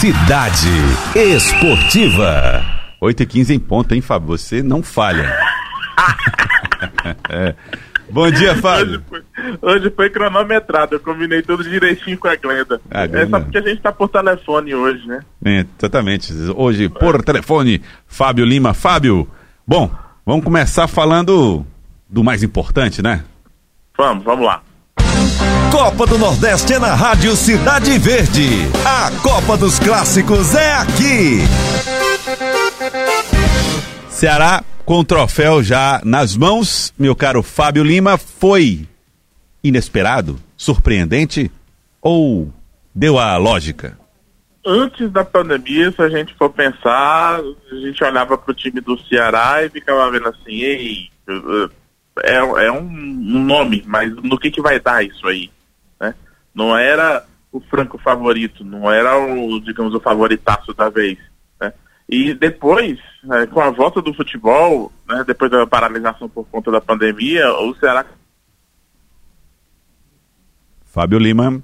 Cidade Esportiva. 8 e 15 em ponto, hein, Fábio? Você não falha. é. Bom dia, Fábio. Hoje foi, hoje foi, cronometrado, eu combinei tudo direitinho com a Glenda. A Glenda. É só porque a gente está por telefone hoje, né? É, exatamente. Hoje, por telefone, Fábio Lima. Fábio, bom, vamos começar falando do mais importante, né? Vamos, vamos lá. Copa do Nordeste é na Rádio Cidade Verde. A Copa dos Clássicos é aqui. Ceará com o troféu já nas mãos, meu caro Fábio Lima, foi inesperado, surpreendente ou deu a lógica? Antes da pandemia, se a gente for pensar, a gente olhava para o time do Ceará e ficava vendo assim, ei, é, é um, nome, mas no que, que vai dar isso aí? Não era o franco favorito, não era o, digamos, o favoritaço da vez. Né? E depois, né, com a volta do futebol, né, depois da paralisação por conta da pandemia, o Ceará. Fábio Lima.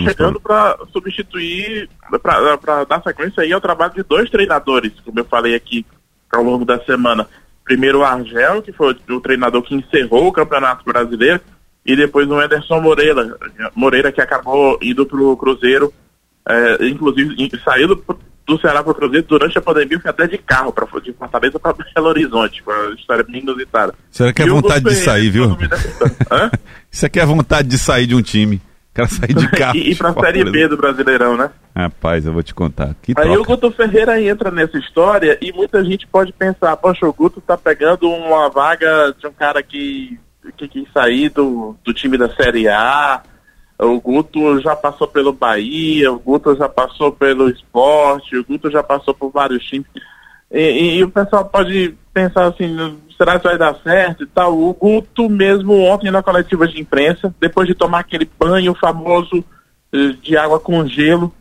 Chegando para substituir, para dar sequência aí ao trabalho de dois treinadores, como eu falei aqui ao longo da semana primeiro o Argel, que foi o treinador que encerrou o Campeonato Brasileiro, e depois o Anderson Moreira, Moreira que acabou indo para o Cruzeiro, é, inclusive saiu do, do Ceará para o Cruzeiro durante a pandemia, foi até de carro, pra, de Fortaleza para Belo Horizonte, uma história bem inusitada. Será que é vontade de sair, viu? Isso aqui é vontade de sair de um time cara sair de carro. e ir pra Série B do Brasileirão, né? Rapaz, eu vou te contar. Que Aí troca. o Guto Ferreira entra nessa história e muita gente pode pensar, poxa, o Guto tá pegando uma vaga de um cara que, que quis sair do, do time da Série A. O Guto já passou pelo Bahia, o Guto já passou pelo esporte, o Guto já passou por vários times. E, e, e o pessoal pode pensar assim, será que vai dar certo e tal? O Guto mesmo ontem na coletiva de imprensa, depois de tomar aquele banho famoso eh, de água com gelo,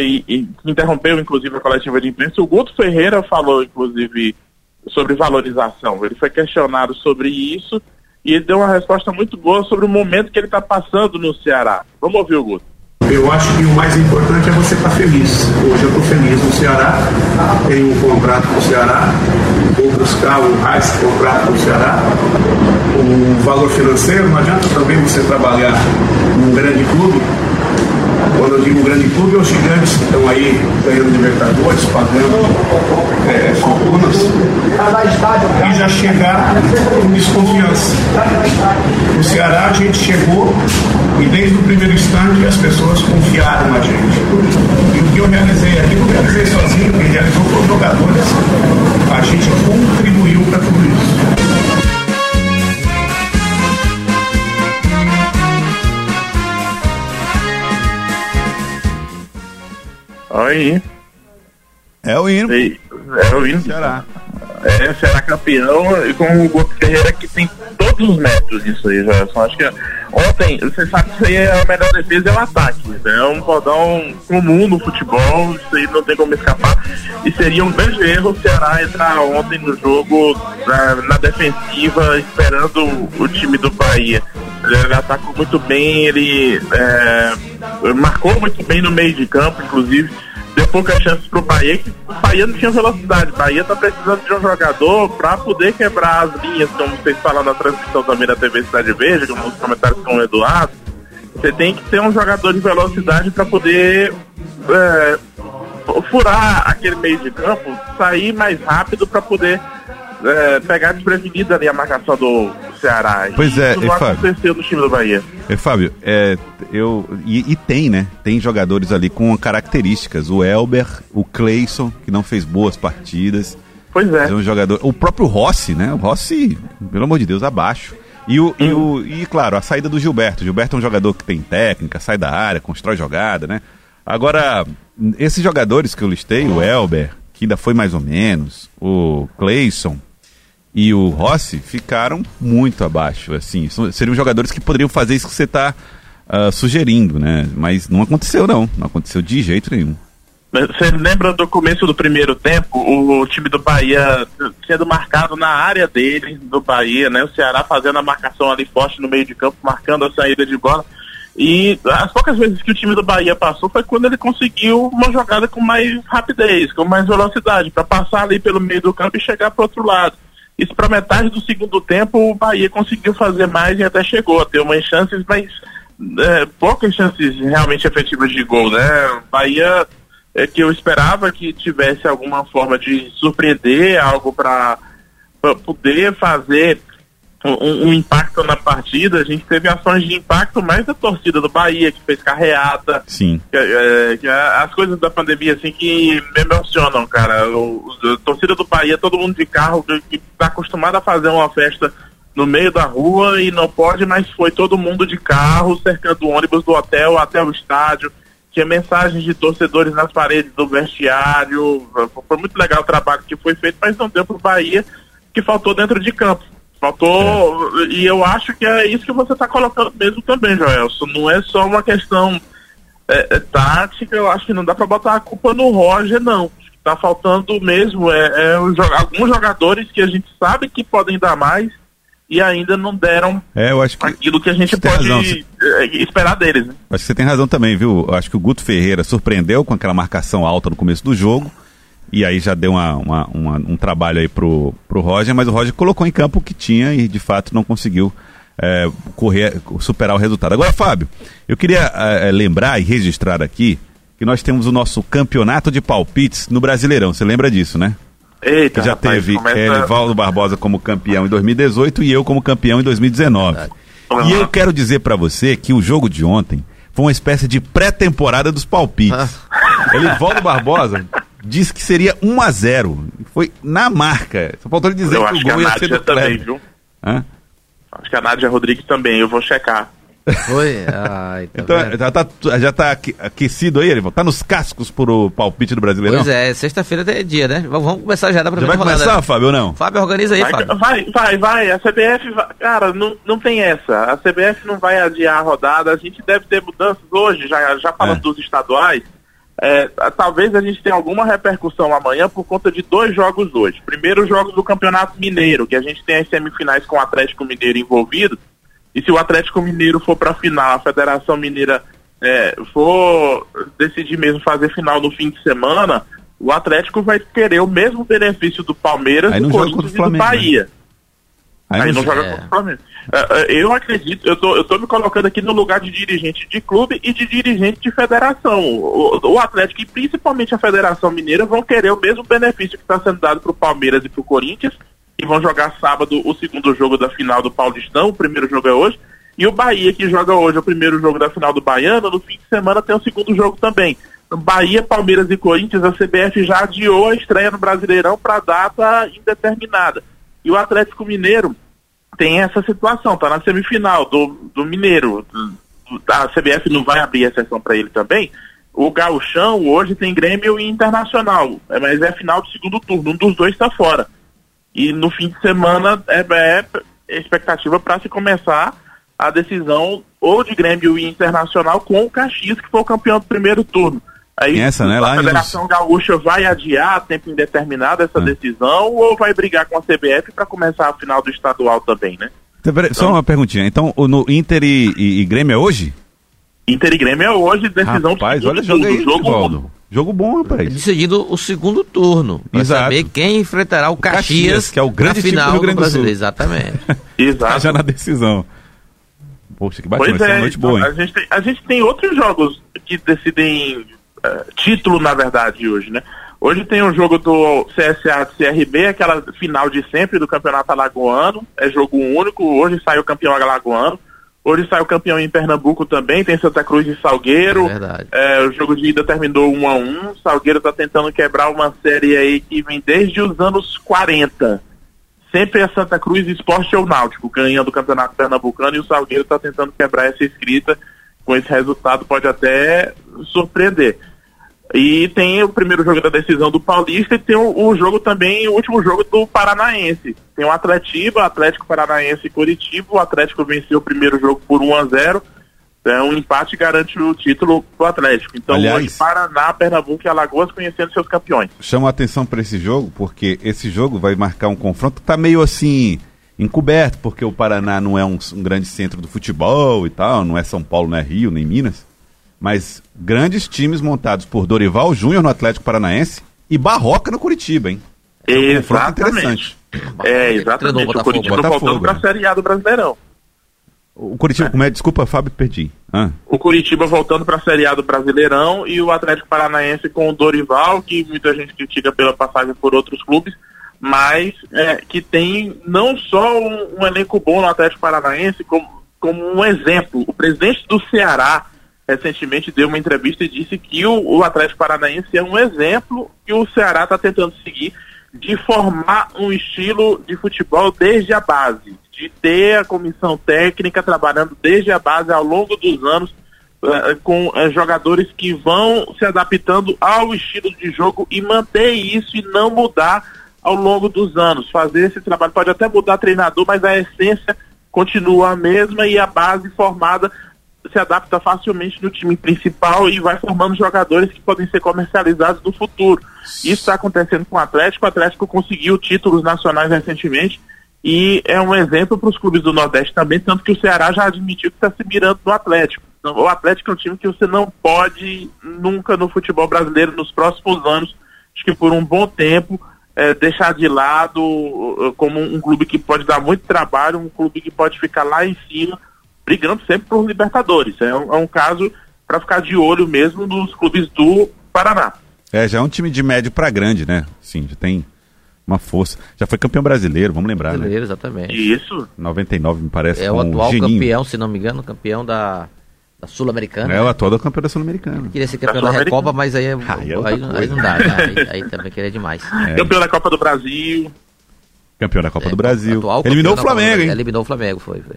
e, e interrompeu inclusive a coletiva de imprensa, o Guto Ferreira falou inclusive sobre valorização. Ele foi questionado sobre isso e ele deu uma resposta muito boa sobre o momento que ele está passando no Ceará. Vamos ouvir o Guto. Eu acho que o mais importante é você estar tá feliz. Hoje eu estou feliz no Ceará, tenho um contrato com o Ceará, vou buscar o mais contrato com o Ceará. O valor financeiro, não adianta também você trabalhar num grande clube quando eu digo grande clube, é os gigantes que estão aí ganhando Libertadores, pagando é, fortunas, e já chegar com desconfiança. No Ceará a gente chegou e desde o primeiro instante as pessoas confiaram na gente. E o que eu realizei aqui, não realizei sozinho, quem realizou os jogadores. A gente contribuiu para tudo isso. Aí. É o hino. É o hino. Ceará. É, será campeão e com o Guto Ferreira que tem todos os métodos disso aí. Só acho que ontem, você sabe que isso aí é a melhor defesa é o ataque. É um podão comum no futebol, isso aí não tem como escapar. E seria um grande erro o Ceará entrar ontem no jogo na, na defensiva, esperando o, o, time do Bahia. Ele atacou muito bem, ele é, marcou muito bem no meio de campo, inclusive deu poucas chances pro Bahia, que o Bahia não tinha velocidade. O Bahia tá precisando de um jogador para poder quebrar as linhas, como vocês falam na transmissão também da TV Cidade Verde, como nos comentários com o Eduardo. Você tem que ter um jogador de velocidade para poder é, furar aquele meio de campo, sair mais rápido para poder é, pegar desprevenida ali a marcação do Ceará. Pois é, isso não e aconteceu no time do Bahia. E, Fábio, é, eu, e, e, tem, né? Tem jogadores ali com características. O Elber, o Cleison, que não fez boas partidas. Pois é. é um jogador, o próprio Rossi, né? O Rossi, pelo amor de Deus, abaixo. E, o, hum. e, o, e, claro, a saída do Gilberto. O Gilberto é um jogador que tem técnica, sai da área, constrói jogada, né? Agora, esses jogadores que eu listei, o Elber, que ainda foi mais ou menos, o Cleison, e o Rossi ficaram muito abaixo. Assim, seriam jogadores que poderiam fazer isso que você está uh, ah, sugerindo, né? Mas não aconteceu, não. Não aconteceu de jeito nenhum. Você lembra do começo do primeiro tempo, o, time do Bahia sendo marcado na área dele, do Bahia, né? O Ceará fazendo a marcação ali forte no meio de campo, marcando a saída de bola. E as poucas vezes que o time do Bahia passou foi quando ele conseguiu uma jogada com mais rapidez, com mais velocidade, para passar ali pelo meio do campo e chegar para outro lado. Isso para metade do segundo tempo o Bahia conseguiu fazer mais e até chegou a ter umas chances, mas é, poucas chances realmente efetivas de gol, né? Bahia é que eu esperava que tivesse alguma forma de surpreender, algo para poder fazer um, um, impacto na partida, a gente teve ações de impacto mais da torcida do Bahia, que fez carreata. Sim. Que, é, que as coisas da pandemia, assim, que me emocionam, cara. O, a torcida do Bahia, todo mundo de carro, que está acostumado a fazer uma festa no meio da rua e não pode, mas foi todo mundo de carro, cercando o ônibus do hotel até o estádio. Tinha mensagens de torcedores nas paredes do vestiário. Foi muito legal o trabalho que foi feito, mas não deu para o Bahia, que faltou dentro de campo. Faltou. É. E eu acho que é isso que você está colocando mesmo também, Joelson. Não é só uma questão é, é, tática, eu acho que não dá para botar a culpa no Roger, não. Está faltando mesmo é, é alguns jogadores que a gente sabe que podem dar mais e ainda não deram é, eu acho que aquilo que a gente pode razão, é, esperar deles. Né? Acho que você tem razão também, viu? Acho que o Guto Ferreira surpreendeu com aquela marcação alta no começo do jogo. E aí já deu uma, uma, uma, um trabalho aí pro, pro Roger, mas o Roger colocou em campo o que tinha e de fato não conseguiu é, correr, superar o resultado. Agora, Fábio, eu queria é, lembrar e registrar aqui que nós temos o nosso campeonato de palpites no Brasileirão. Você lembra disso, né? Eita, que já rapaz, teve começa... Elivaldo Barbosa como campeão em 2018 e eu como campeão em 2019. Uhum. E eu quero dizer para você que o jogo de ontem foi uma espécie de pré-temporada dos palpites. Ah. Elivaldo Barbosa disse que seria 1 a 0 Foi na marca. Só faltou ele dizer eu que o gol ia ser do também, viu? Hã? Acho que a Nádia Rodrigues também, eu vou checar. Foi? Ai, tá então, já tá, já tá aquecido aí, Erival? Tá nos cascos pro palpite do Brasileirão? Pois é, sexta-feira é dia, né? Vamos começar já, dá pra Já vai começar, rodada. Fábio, ou não? Fábio, organiza aí, vai, Fábio. Vai, vai, vai. A CBF, vai, cara, não, não tem essa. A CBF não vai adiar a rodada. A gente deve ter mudanças hoje, já, já falando é. dos estaduais. É, talvez a gente tenha alguma repercussão amanhã por conta de dois jogos hoje. Primeiro, os jogos do Campeonato Mineiro, que a gente tem as semifinais com o Atlético Mineiro envolvido. E se o Atlético Mineiro for para a final, a Federação Mineira é, for decidir mesmo fazer final no fim de semana, o Atlético vai querer o mesmo benefício do Palmeiras, do Corinthians e do né? Bahia. Né? Aí, Aí não, joga é. contra o Flamengo. Uh, eu acredito, eu tô, eu tô me colocando aqui no lugar de dirigente de clube e de dirigente de federação. O, o Atlético e principalmente a Federação Mineira vão querer o mesmo benefício que está sendo dado para o Palmeiras e para o Corinthians e vão jogar sábado o segundo jogo da final do Paulistão, o primeiro jogo é hoje. E o Bahia, que joga hoje o primeiro jogo da final do Baiano, no fim de semana tem o segundo jogo também. Bahia, Palmeiras e Corinthians, a CBF já adiou a estreia no Brasileirão para data indeterminada. E o Atlético Mineiro tem essa situação, tá na semifinal do, do Mineiro. A CBF não vai abrir exceção para ele também. O Gauchão hoje tem Grêmio e Internacional, mas é final do segundo turno, um dos dois está fora. E no fim de semana é, é expectativa para se começar a decisão ou de Grêmio e Internacional com o Caxias, que foi o campeão do primeiro turno. Aí essa, né? a Federação nos... Gaúcha vai adiar a tempo indeterminado essa é. decisão ou vai brigar com a CBF para começar a final do estadual também, né? Então, peraí, então, só uma perguntinha. Então, no Inter e, e, e, Grêmio é hoje? Inter e Grêmio é hoje, decisão rapaz, do olha, jogo aí, jogo, jogo bom, rapaz. Decidido o segundo turno. Pra Exato. saber quem enfrentará o Caxias, Caxias que é o grande final do, do Brasil. Exatamente. Exato. Tá já na decisão. Poxa, que bacana, pois é, noite boa, hein? A gente, tem, a gente tem outros jogos que decidem título, na verdade, hoje, né? Hoje tem um jogo do CSA do CRB, aquela final de sempre do Campeonato Alagoano, é jogo único, hoje sai o campeão alagoano. Hoje sai o campeão em Pernambuco também, tem Santa Cruz e Salgueiro. É. É, o jogo de ida terminou 1 a 1 Salgueiro está tentando quebrar uma série aí que vem desde os anos 40. Sempre é Santa Cruz Esporte ou Náutico, ganhando o Campeonato Pernambucano e o Salgueiro está tentando quebrar essa escrita. Com esse resultado pode até surpreender. E tem o primeiro jogo da decisão do Paulista e tem o, o jogo também, o último jogo do Paranaense. Tem o Atletiba, Atlético Paranaense e Curitiba. O Atlético venceu o primeiro jogo por 1 a 0 então, um empate garante o título do Atlético. Então, Aliás, hoje, Paraná, Pernambuco e Alagoas conhecendo seus campeões. Chama a atenção para esse jogo, porque esse jogo vai marcar um confronto que tá meio assim encoberto, porque o Paraná não é um, um, grande centro do futebol e tal, não é São Paulo, não é Rio, nem Minas. Mas grandes times montados por Dorival Júnior no Atlético Paranaense e Barroca no Curitiba, hein? É um exatamente. É, exatamente. O Curitiba Botafogo, voltando para a Série A do Brasileirão. O Curitiba, é. como é? Desculpa, Fábio, perdi. Ah. O Curitiba voltando para a Série A do Brasileirão e o Atlético Paranaense com o Dorival, que muita gente critica pela passagem por outros clubes, mas é, que tem não só um, um, elenco bom no Atlético Paranaense, como, como um exemplo. O presidente do Ceará recentemente deu uma entrevista e disse que o, o Atlético Paranaense é um exemplo que o Ceará está tentando seguir de formar um estilo de futebol desde a base de ter a comissão técnica trabalhando desde a base ao longo dos anos uh, com uh, jogadores que vão se adaptando ao estilo de jogo e manter isso e não mudar ao longo dos anos. Fazer esse trabalho pode até mudar treinador, mas a essência continua a mesma e a base formada se adapta facilmente no time principal e vai formando jogadores que podem ser comercializados no futuro. Isso está acontecendo com o Atlético. O Atlético conseguiu títulos nacionais recentemente e é um exemplo para os clubes do Nordeste também, tanto que o Ceará já admitiu que está se mirando no Atlético. Então, o Atlético é um time que você não pode nunca no futebol brasileiro nos próximos anos, acho que por um bom tempo, é, deixar de lado uh, como um clube que pode dar muito trabalho, um clube que pode ficar lá em cima, brigando sempre por Libertadores. É um, é um caso para ficar de olho mesmo nos clubes do Paraná. É, já é um time de médio para grande, né? Sim, já tem uma força. Já foi campeão brasileiro, vamos lembrar, né? brasileiro, né? exatamente. Isso. 99, me parece. É o atual campeão, se não me engano, campeão da, da Sul-Americana. É o atual campeão da Sul-Americana. Queria ser campeão da, da Recopa, mas aí, é, aí, é aí, aí, não dá, né? aí, aí, também queria demais. É. Campeão da Copa do Brasil. Campeão da Copa é, do Brasil. Eliminou o Flamengo, hein? Eliminou o Flamengo, foi. foi.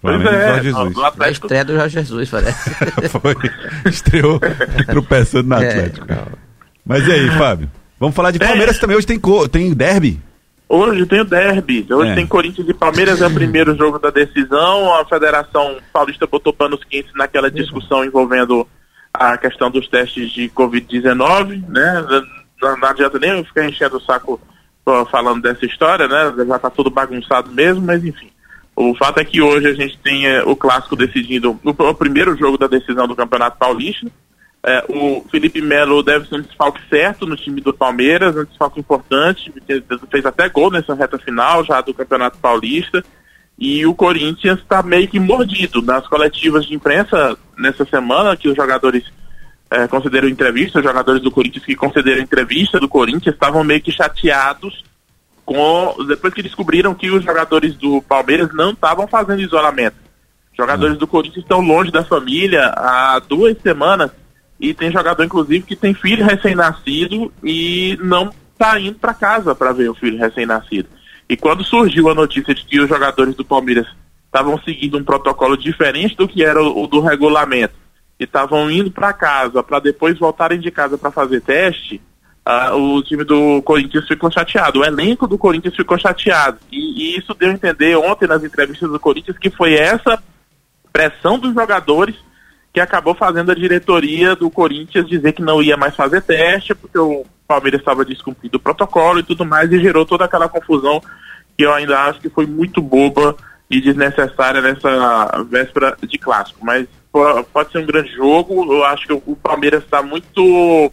Flamengo é, Jorge Jesus. A estreia do Jorge Jesus, parece. foi. Estreou tropeçando no é, Atlético. Mas e aí, Fábio? Vamos falar de Palmeiras também. Hoje tem, tem derby. Hoje tem o derby. Hoje é. tem Corinthians e Palmeiras, é o primeiro jogo da decisão. A Federação Paulista botou panos quentes naquela discussão envolvendo a questão dos testes de Covid-19, né? Não, não, adianta nem eu ficar enchendo o saco falando dessa história, né? Já tá tudo bagunçado mesmo, mas enfim. O fato é que hoje a gente tem é, o clássico decidindo o, o primeiro jogo da decisão do Campeonato Paulista. É, o Felipe Melo deve ser um desfalque certo no time do Palmeiras, um desfalque importante, fez até gol nessa reta final já do Campeonato Paulista. E o Corinthians está meio que mordido nas coletivas de imprensa nessa semana, que os jogadores é, concederam entrevista, os jogadores do Corinthians que concederam entrevista do Corinthians estavam meio que chateados com depois que descobriram que os jogadores do Palmeiras não estavam fazendo isolamento. Jogadores do Corinthians estão longe da família há duas semanas e tem jogador, inclusive, que tem filho recém-nascido e não está indo para casa para ver o filho recém-nascido. E quando surgiu a notícia de que os jogadores do Palmeiras estavam seguindo um protocolo diferente do que era o, o do regulamento e estavam indo para casa para depois voltarem de casa para fazer teste, uh, o time do Corinthians ficou chateado, o elenco do Corinthians ficou chateado. E, e isso deu a entender ontem nas entrevistas do Corinthians que foi essa pressão dos jogadores que acabou fazendo a diretoria do Corinthians dizer que não ia mais fazer teste, porque o Palmeiras estava descumprindo o protocolo e tudo mais, e gerou toda aquela confusão que eu ainda acho que foi muito boba e desnecessária nessa véspera de clássico. Mas pode ser um grande jogo, eu acho que o Palmeiras está muito,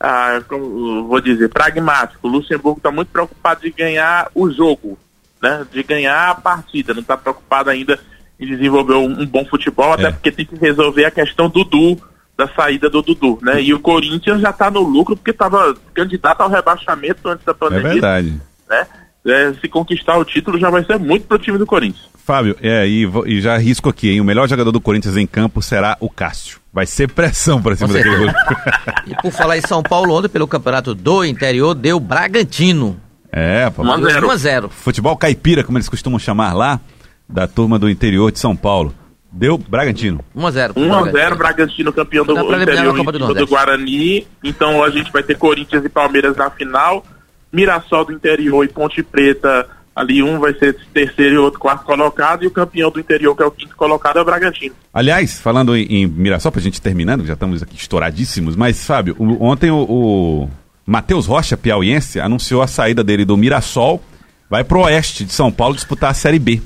ah, como vou dizer, pragmático. O Luxemburgo está muito preocupado de ganhar o jogo, né? de ganhar a partida, não está preocupado ainda e desenvolver um, um bom futebol, até é. porque tem que resolver a questão do Dudu, da saída do Dudu, né? E o Corinthians já está no lucro porque estava candidato ao rebaixamento antes da pandemia. É verdade. Né? É, se conquistar o título já vai ser muito pro time do Corinthians. Fábio, é, e, e já risco aqui, hein? O melhor jogador do Corinthians em campo será o Cássio. Vai ser pressão para cima daquele gol. e por falar em São Paulo, ontem pelo campeonato do interior, deu Bragantino. É, pô. 1 a 0. Futebol caipira, como eles costumam chamar lá da turma do interior de São Paulo. Deu Bragantino. 1x0. 1x0, Bragantino campeão do interior do, do Guarani. Então a gente vai ter Corinthians e Palmeiras na final. Mirassol do interior e Ponte Preta ali um vai ser terceiro e outro quarto colocado e o campeão do interior que é o quinto colocado é o Bragantino. Aliás, falando em, em Mirassol, pra gente terminando, já estamos aqui estouradíssimos, mas Fábio, o, ontem o, o Matheus Rocha, piauiense, anunciou a saída dele do Mirassol vai pro oeste de São Paulo disputar a Série B.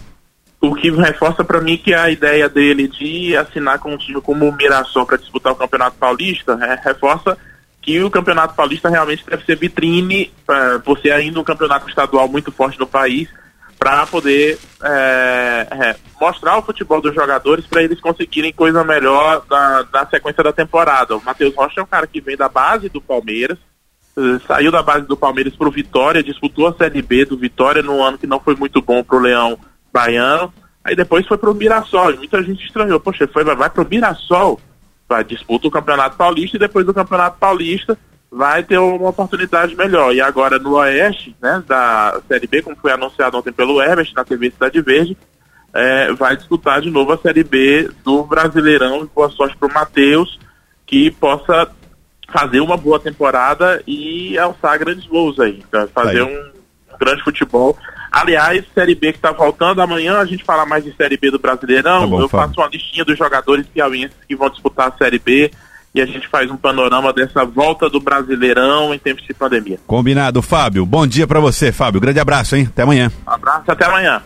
O que reforça para mim que a ideia dele de assinar com um time como o Mirassol para disputar o Campeonato Paulista é, reforça que o Campeonato Paulista realmente deve ser vitrine, uh, por ser ainda um campeonato estadual muito forte no país, para poder é, é, mostrar o futebol dos jogadores para eles conseguirem coisa melhor na, na sequência da temporada. O Matheus Rocha é um cara que vem da base do Palmeiras, uh, saiu da base do Palmeiras para o Vitória, disputou a Série B do Vitória no ano que não foi muito bom para o Leão Baiano, aí depois foi para o Mirassol. Muita gente estranhou, poxa, foi, vai para o Mirassol? vai disputa o Campeonato Paulista e depois do Campeonato Paulista vai ter uma oportunidade melhor. E agora no Oeste, né, da Série B, como foi anunciado ontem pelo Herbert na TV Cidade Verde, é, vai disputar de novo a Série B do Brasileirão. Boa sorte para o Matheus, que possa fazer uma boa temporada e alçar grandes voos aí. Fazer aí. um grande futebol. Aliás, Série B que está voltando, amanhã a gente fala mais de Série B do Brasileirão. Tá bom, eu faço uma listinha dos jogadores piauienses que vão disputar a Série B e a gente faz um panorama dessa volta do Brasileirão em tempos de pandemia. Combinado, Fábio. Bom dia para você, Fábio. Grande abraço, hein? Até amanhã. Abraço, até amanhã.